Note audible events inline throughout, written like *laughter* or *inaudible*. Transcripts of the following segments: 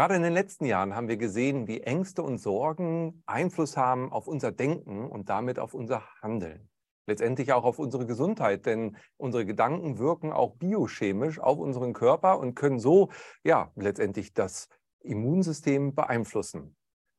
Gerade in den letzten Jahren haben wir gesehen, wie Ängste und Sorgen Einfluss haben auf unser Denken und damit auf unser Handeln. Letztendlich auch auf unsere Gesundheit, denn unsere Gedanken wirken auch biochemisch auf unseren Körper und können so ja letztendlich das Immunsystem beeinflussen.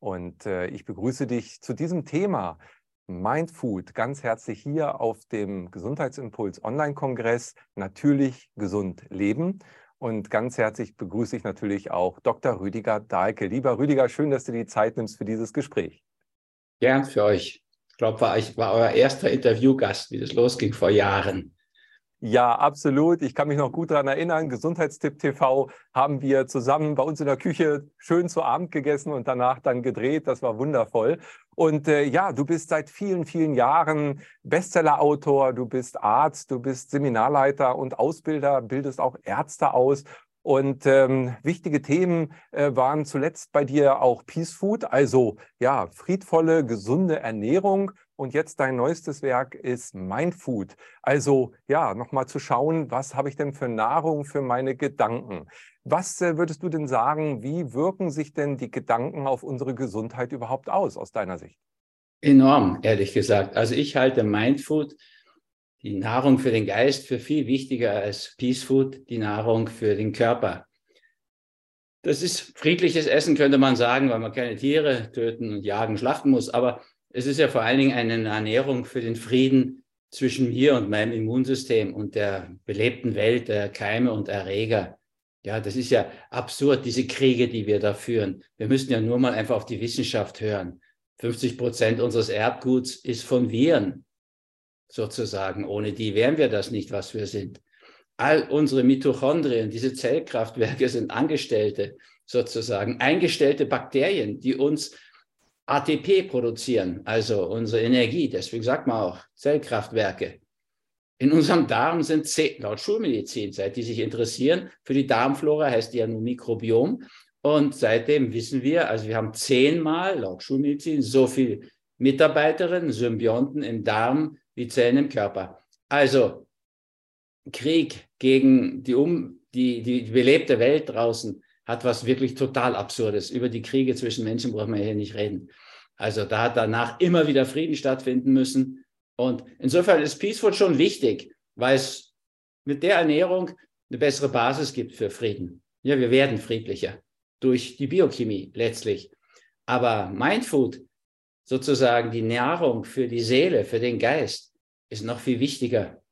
Und äh, ich begrüße dich zu diesem Thema Mindfood ganz herzlich hier auf dem Gesundheitsimpuls Online-Kongress Natürlich gesund leben. Und ganz herzlich begrüße ich natürlich auch Dr. Rüdiger Dahlke. Lieber Rüdiger, schön, dass du die Zeit nimmst für dieses Gespräch. Gern für euch. Ich glaube, war, ich war euer erster Interviewgast, wie das losging vor Jahren. Ja, absolut. Ich kann mich noch gut daran erinnern. Gesundheitstipp TV haben wir zusammen bei uns in der Küche schön zu Abend gegessen und danach dann gedreht. Das war wundervoll. Und äh, ja, du bist seit vielen, vielen Jahren Bestsellerautor, du bist Arzt, du bist Seminarleiter und Ausbilder, bildest auch Ärzte aus. Und ähm, wichtige Themen äh, waren zuletzt bei dir auch Peace Food, also ja, friedvolle, gesunde Ernährung. Und jetzt dein neuestes Werk ist Mind Food. Also ja, nochmal zu schauen, was habe ich denn für Nahrung für meine Gedanken? Was äh, würdest du denn sagen, wie wirken sich denn die Gedanken auf unsere Gesundheit überhaupt aus, aus deiner Sicht? Enorm, ehrlich gesagt. Also ich halte Mindfood, die Nahrung für den Geist, für viel wichtiger als Peace Food, die Nahrung für den Körper. Das ist friedliches Essen, könnte man sagen, weil man keine Tiere töten und jagen, schlachten muss. Aber es ist ja vor allen Dingen eine Ernährung für den Frieden zwischen mir und meinem Immunsystem und der belebten Welt der Keime und Erreger. Ja, das ist ja absurd, diese Kriege, die wir da führen. Wir müssen ja nur mal einfach auf die Wissenschaft hören. 50 Prozent unseres Erbguts ist von Viren, sozusagen. Ohne die wären wir das nicht, was wir sind. All unsere Mitochondrien, diese Zellkraftwerke sind Angestellte, sozusagen, eingestellte Bakterien, die uns ATP produzieren, also unsere Energie. Deswegen sagt man auch Zellkraftwerke. In unserem Darm sind zehn, laut Schulmedizin, seit die sich interessieren, für die Darmflora heißt die ja nur Mikrobiom. Und seitdem wissen wir, also wir haben zehnmal laut Schulmedizin so viel Mitarbeiterinnen, Symbionten im Darm wie Zellen im Körper. Also Krieg gegen die, um, die, die belebte Welt draußen hat was wirklich total Absurdes. Über die Kriege zwischen Menschen brauchen wir hier nicht reden. Also da hat danach immer wieder Frieden stattfinden müssen. Und insofern ist Peaceful schon wichtig, weil es mit der Ernährung eine bessere Basis gibt für Frieden. Ja, wir werden friedlicher durch die Biochemie letztlich. Aber Mindfood, sozusagen die Nahrung für die Seele, für den Geist, ist noch viel wichtiger.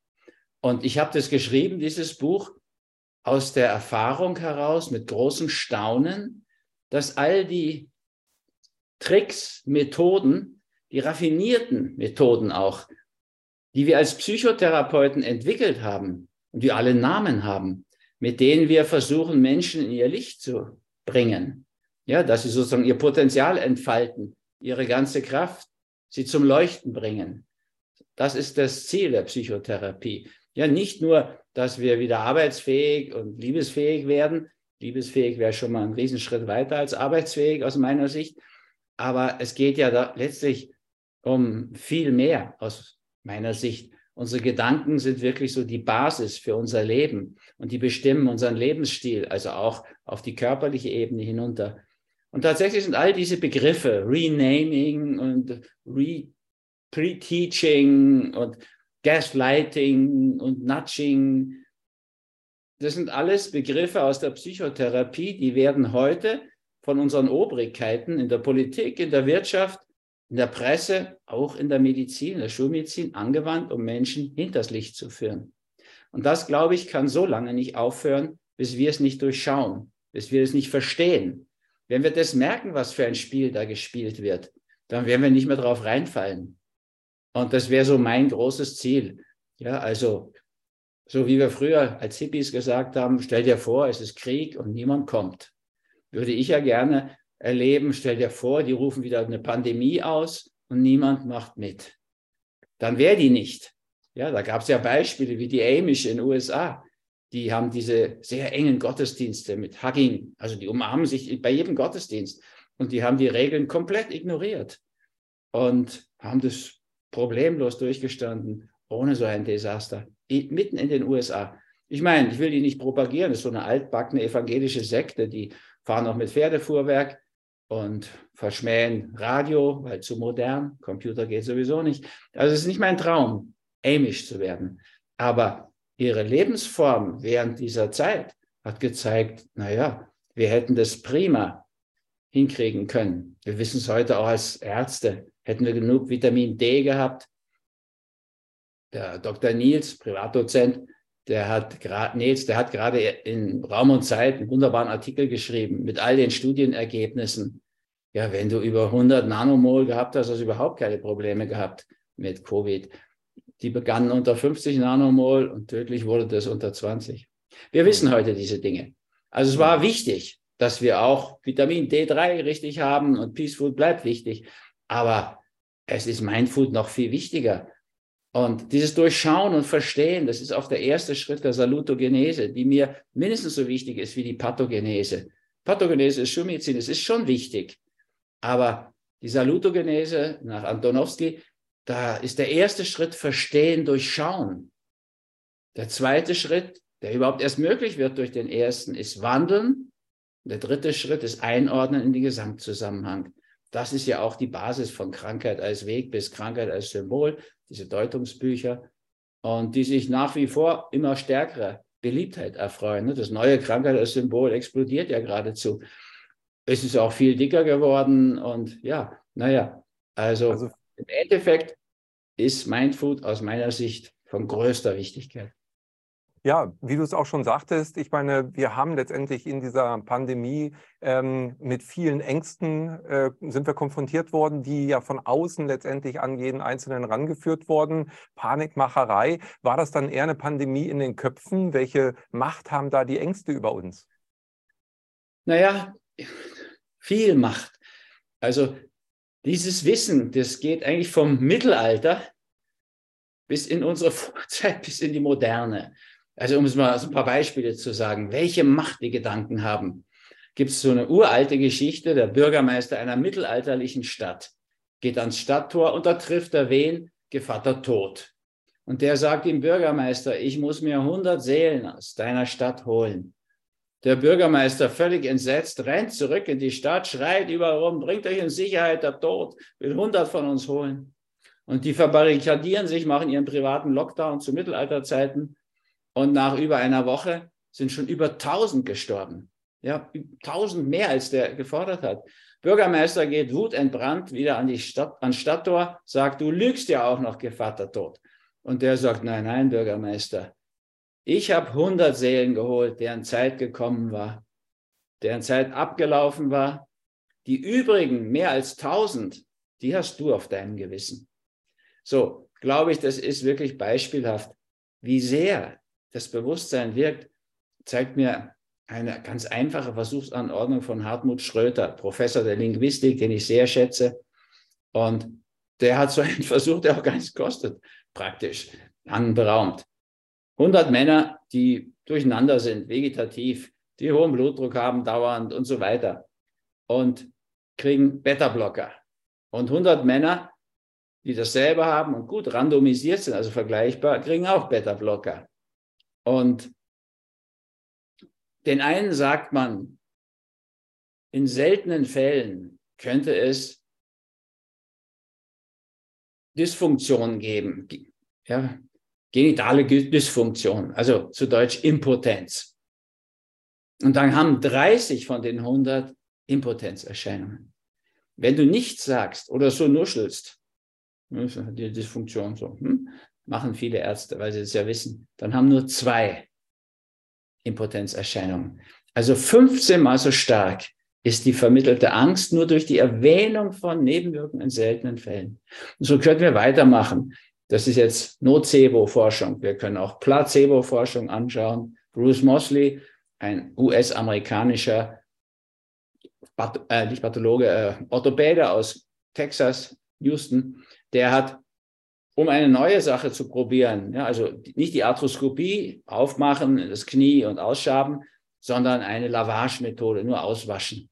Und ich habe das geschrieben, dieses Buch, aus der Erfahrung heraus, mit großem Staunen, dass all die Tricks, Methoden, die raffinierten Methoden auch, die wir als Psychotherapeuten entwickelt haben und die alle Namen haben, mit denen wir versuchen, Menschen in ihr Licht zu bringen. Ja, dass sie sozusagen ihr Potenzial entfalten, ihre ganze Kraft, sie zum Leuchten bringen. Das ist das Ziel der Psychotherapie. Ja, nicht nur, dass wir wieder arbeitsfähig und liebesfähig werden. Liebesfähig wäre schon mal ein Riesenschritt weiter als arbeitsfähig aus meiner Sicht. Aber es geht ja letztlich um viel mehr aus meiner Sicht. Unsere Gedanken sind wirklich so die Basis für unser Leben und die bestimmen unseren Lebensstil, also auch auf die körperliche Ebene hinunter. Und tatsächlich sind all diese Begriffe, Renaming und Re-Teaching und Gaslighting und Nudging, das sind alles Begriffe aus der Psychotherapie, die werden heute von unseren Obrigkeiten in der Politik, in der Wirtschaft in der Presse, auch in der Medizin, in der Schulmedizin angewandt, um Menschen hinters Licht zu führen. Und das, glaube ich, kann so lange nicht aufhören, bis wir es nicht durchschauen, bis wir es nicht verstehen. Wenn wir das merken, was für ein Spiel da gespielt wird, dann werden wir nicht mehr drauf reinfallen. Und das wäre so mein großes Ziel. Ja, also, so wie wir früher als Hippies gesagt haben, stell dir vor, es ist Krieg und niemand kommt. Würde ich ja gerne erleben. Stell dir vor, die rufen wieder eine Pandemie aus und niemand macht mit. Dann wäre die nicht. Ja, da gab es ja Beispiele wie die Amish in den USA. Die haben diese sehr engen Gottesdienste mit Hugging, also die umarmen sich bei jedem Gottesdienst und die haben die Regeln komplett ignoriert und haben das problemlos durchgestanden, ohne so ein Desaster, mitten in den USA. Ich meine, ich will die nicht propagieren, das ist so eine altbackene evangelische Sekte, die fahren noch mit Pferdefuhrwerk und verschmähen Radio, weil zu modern, Computer geht sowieso nicht. Also es ist nicht mein Traum, Amish zu werden. Aber ihre Lebensform während dieser Zeit hat gezeigt, naja, wir hätten das prima hinkriegen können. Wir wissen es heute auch als Ärzte. Hätten wir genug Vitamin D gehabt. Der Dr. Nils, Privatdozent, der hat gerade Nils, der hat gerade in Raum und Zeit einen wunderbaren Artikel geschrieben mit all den Studienergebnissen. Ja, wenn du über 100 Nanomol gehabt hast, hast du überhaupt keine Probleme gehabt mit Covid. Die begannen unter 50 Nanomol und tödlich wurde das unter 20. Wir wissen heute diese Dinge. Also es war wichtig, dass wir auch Vitamin D3 richtig haben und Peace Food bleibt wichtig. Aber es ist Mindfood noch viel wichtiger. Und dieses Durchschauen und Verstehen, das ist auch der erste Schritt der Salutogenese, die mir mindestens so wichtig ist wie die Pathogenese. Pathogenese ist Schulmedizin, es ist schon wichtig. Aber die Salutogenese nach Antonowski, da ist der erste Schritt Verstehen, Durchschauen. Der zweite Schritt, der überhaupt erst möglich wird durch den ersten, ist Wandeln. Der dritte Schritt ist Einordnen in den Gesamtzusammenhang. Das ist ja auch die Basis von Krankheit als Weg bis Krankheit als Symbol diese Deutungsbücher, und die sich nach wie vor immer stärkere Beliebtheit erfreuen. Ne? Das neue Krankheit als Symbol explodiert ja geradezu. Es ist auch viel dicker geworden und ja, naja, also, also im Endeffekt ist Mindfood aus meiner Sicht von größter Wichtigkeit. Ja, wie du es auch schon sagtest, ich meine, wir haben letztendlich in dieser Pandemie ähm, mit vielen Ängsten äh, sind wir konfrontiert worden, die ja von außen letztendlich an jeden Einzelnen rangeführt wurden. Panikmacherei. War das dann eher eine Pandemie in den Köpfen? Welche Macht haben da die Ängste über uns? Naja, viel Macht. Also dieses Wissen, das geht eigentlich vom Mittelalter bis in unsere *laughs* Vorzeit, bis in die Moderne. Also um es mal ein paar Beispiele zu sagen, welche Macht die Gedanken haben, gibt es so eine uralte Geschichte, der Bürgermeister einer mittelalterlichen Stadt geht ans Stadttor und da trifft er wen? Gevatter Tod. Und der sagt dem Bürgermeister, ich muss mir 100 Seelen aus deiner Stadt holen. Der Bürgermeister, völlig entsetzt, rennt zurück in die Stadt, schreit überall rum, bringt euch in Sicherheit, der Tod will 100 von uns holen. Und die verbarrikadieren sich, machen ihren privaten Lockdown zu Mittelalterzeiten und nach über einer Woche sind schon über 1000 gestorben. Ja, 1000 mehr als der gefordert hat. Bürgermeister geht wutentbrannt wieder an die Stadt, an Stadttor, sagt, du lügst ja auch noch, Gevatter tot. Und der sagt, nein, nein, Bürgermeister, ich habe 100 Seelen geholt, deren Zeit gekommen war, deren Zeit abgelaufen war. Die übrigen, mehr als 1000, die hast du auf deinem Gewissen. So, glaube ich, das ist wirklich beispielhaft, wie sehr das Bewusstsein wirkt, zeigt mir eine ganz einfache Versuchsanordnung von Hartmut Schröter, Professor der Linguistik, den ich sehr schätze. Und der hat so einen *laughs* Versuch, der auch gar nichts kostet, praktisch, anberaumt. 100 Männer, die durcheinander sind, vegetativ, die hohen Blutdruck haben dauernd und so weiter und kriegen Beta-Blocker. Und 100 Männer, die dasselbe haben und gut randomisiert sind, also vergleichbar, kriegen auch Beta-Blocker. Und den einen sagt man, in seltenen Fällen könnte es Dysfunktionen geben, ja, genitale Dysfunktion, also zu Deutsch Impotenz. Und dann haben 30 von den 100 Impotenzerscheinungen. Wenn du nichts sagst oder so nuschelst, die Dysfunktion so, hm, machen viele Ärzte, weil sie es ja wissen, dann haben nur zwei Impotenzerscheinungen. Also 15 mal so stark ist die vermittelte Angst nur durch die Erwähnung von Nebenwirkungen in seltenen Fällen. Und so können wir weitermachen. Das ist jetzt Nocebo-Forschung. Wir können auch Placebo-Forschung anschauen. Bruce Mosley, ein US-amerikanischer äh, nicht Pathologe, äh, Orthopäde aus Texas, Houston, der hat um eine neue Sache zu probieren. Ja, also nicht die Arthroskopie aufmachen, das Knie und ausschaben, sondern eine Lavage-Methode, nur auswaschen.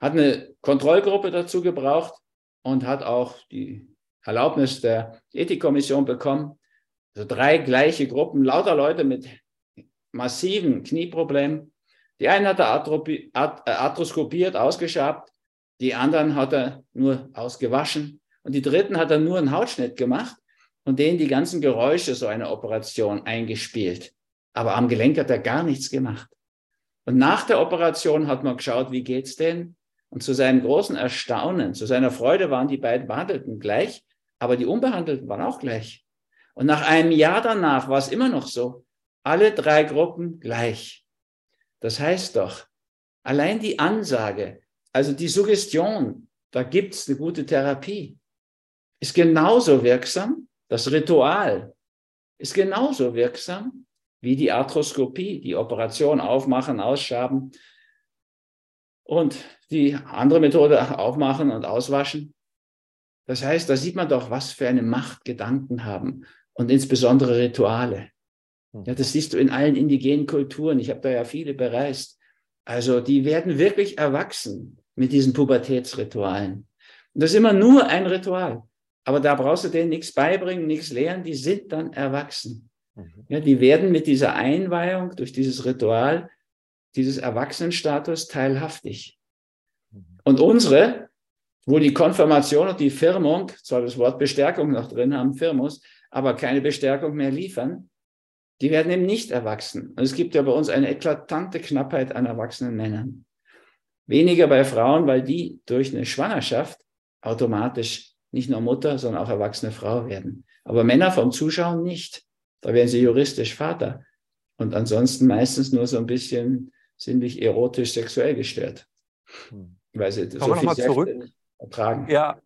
Hat eine Kontrollgruppe dazu gebraucht und hat auch die Erlaubnis der Ethikkommission bekommen. Also drei gleiche Gruppen, lauter Leute mit massiven Knieproblemen. Die einen hat er äh, arthroskopiert, ausgeschabt, die anderen hat er nur ausgewaschen und die dritten hat er nur einen Hautschnitt gemacht und denen die ganzen Geräusche so einer Operation eingespielt. Aber am Gelenk hat er gar nichts gemacht. Und nach der Operation hat man geschaut, wie geht's denn? Und zu seinem großen Erstaunen, zu seiner Freude waren die beiden Behandelten gleich, aber die Unbehandelten waren auch gleich. Und nach einem Jahr danach war es immer noch so. Alle drei Gruppen gleich. Das heißt doch, allein die Ansage, also die Suggestion, da gibt es eine gute Therapie, ist genauso wirksam. Das Ritual ist genauso wirksam wie die Arthroskopie, die Operation aufmachen, ausschaben und die andere Methode aufmachen und auswaschen. Das heißt, da sieht man doch, was für eine Macht Gedanken haben und insbesondere Rituale. Hm. Ja, das siehst du in allen indigenen Kulturen. Ich habe da ja viele bereist. Also die werden wirklich erwachsen mit diesen Pubertätsritualen. Und das ist immer nur ein Ritual. Aber da brauchst du denen nichts beibringen, nichts lehren. Die sind dann erwachsen. Mhm. Ja, die werden mit dieser Einweihung durch dieses Ritual, dieses Erwachsenenstatus teilhaftig. Mhm. Und unsere, wo die Konfirmation und die Firmung, zwar das Wort Bestärkung noch drin haben, Firmus, aber keine Bestärkung mehr liefern, die werden eben nicht erwachsen. Und es gibt ja bei uns eine eklatante Knappheit an erwachsenen Männern. Weniger bei Frauen, weil die durch eine Schwangerschaft automatisch nicht nur Mutter, sondern auch erwachsene Frau werden. Aber Männer vom Zuschauen nicht. Da werden sie juristisch Vater. Und ansonsten meistens nur so ein bisschen sinnlich erotisch sexuell gestört. Hm. Weil sie Kommen so viel zurück. ertragen. Ja,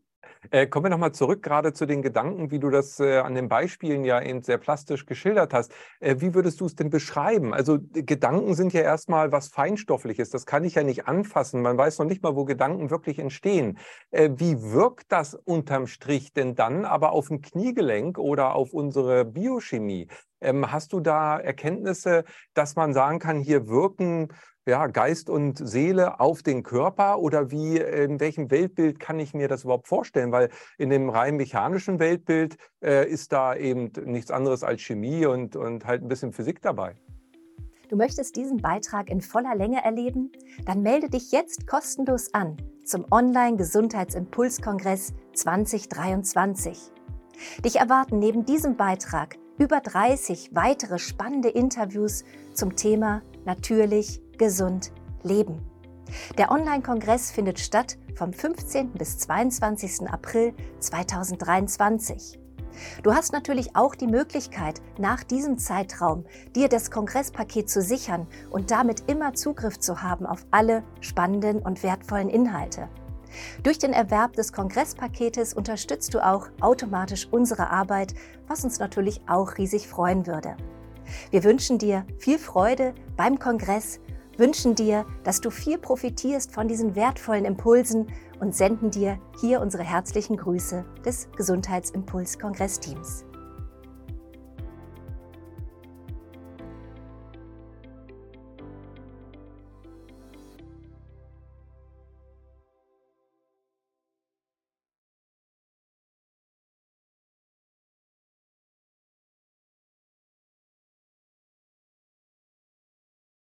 äh, kommen wir nochmal zurück gerade zu den Gedanken, wie du das äh, an den Beispielen ja eben sehr plastisch geschildert hast. Äh, wie würdest du es denn beschreiben? Also Gedanken sind ja erstmal was Feinstoffliches. Das kann ich ja nicht anfassen. Man weiß noch nicht mal, wo Gedanken wirklich entstehen. Äh, wie wirkt das unterm Strich denn dann aber auf ein Kniegelenk oder auf unsere Biochemie? Ähm, hast du da Erkenntnisse, dass man sagen kann, hier wirken ja, Geist und Seele auf den Körper oder wie, in welchem Weltbild kann ich mir das überhaupt vorstellen? Weil in dem rein mechanischen Weltbild äh, ist da eben nichts anderes als Chemie und, und halt ein bisschen Physik dabei. Du möchtest diesen Beitrag in voller Länge erleben? Dann melde dich jetzt kostenlos an zum Online-Gesundheitsimpulskongress 2023. Dich erwarten neben diesem Beitrag über 30 weitere spannende Interviews zum Thema natürlich gesund leben. Der Online-Kongress findet statt vom 15. bis 22. April 2023. Du hast natürlich auch die Möglichkeit, nach diesem Zeitraum dir das Kongresspaket zu sichern und damit immer Zugriff zu haben auf alle spannenden und wertvollen Inhalte. Durch den Erwerb des Kongresspaketes unterstützt du auch automatisch unsere Arbeit, was uns natürlich auch riesig freuen würde. Wir wünschen dir viel Freude beim Kongress wünschen dir, dass du viel profitierst von diesen wertvollen Impulsen und senden dir hier unsere herzlichen Grüße des Gesundheitsimpuls-Kongressteams.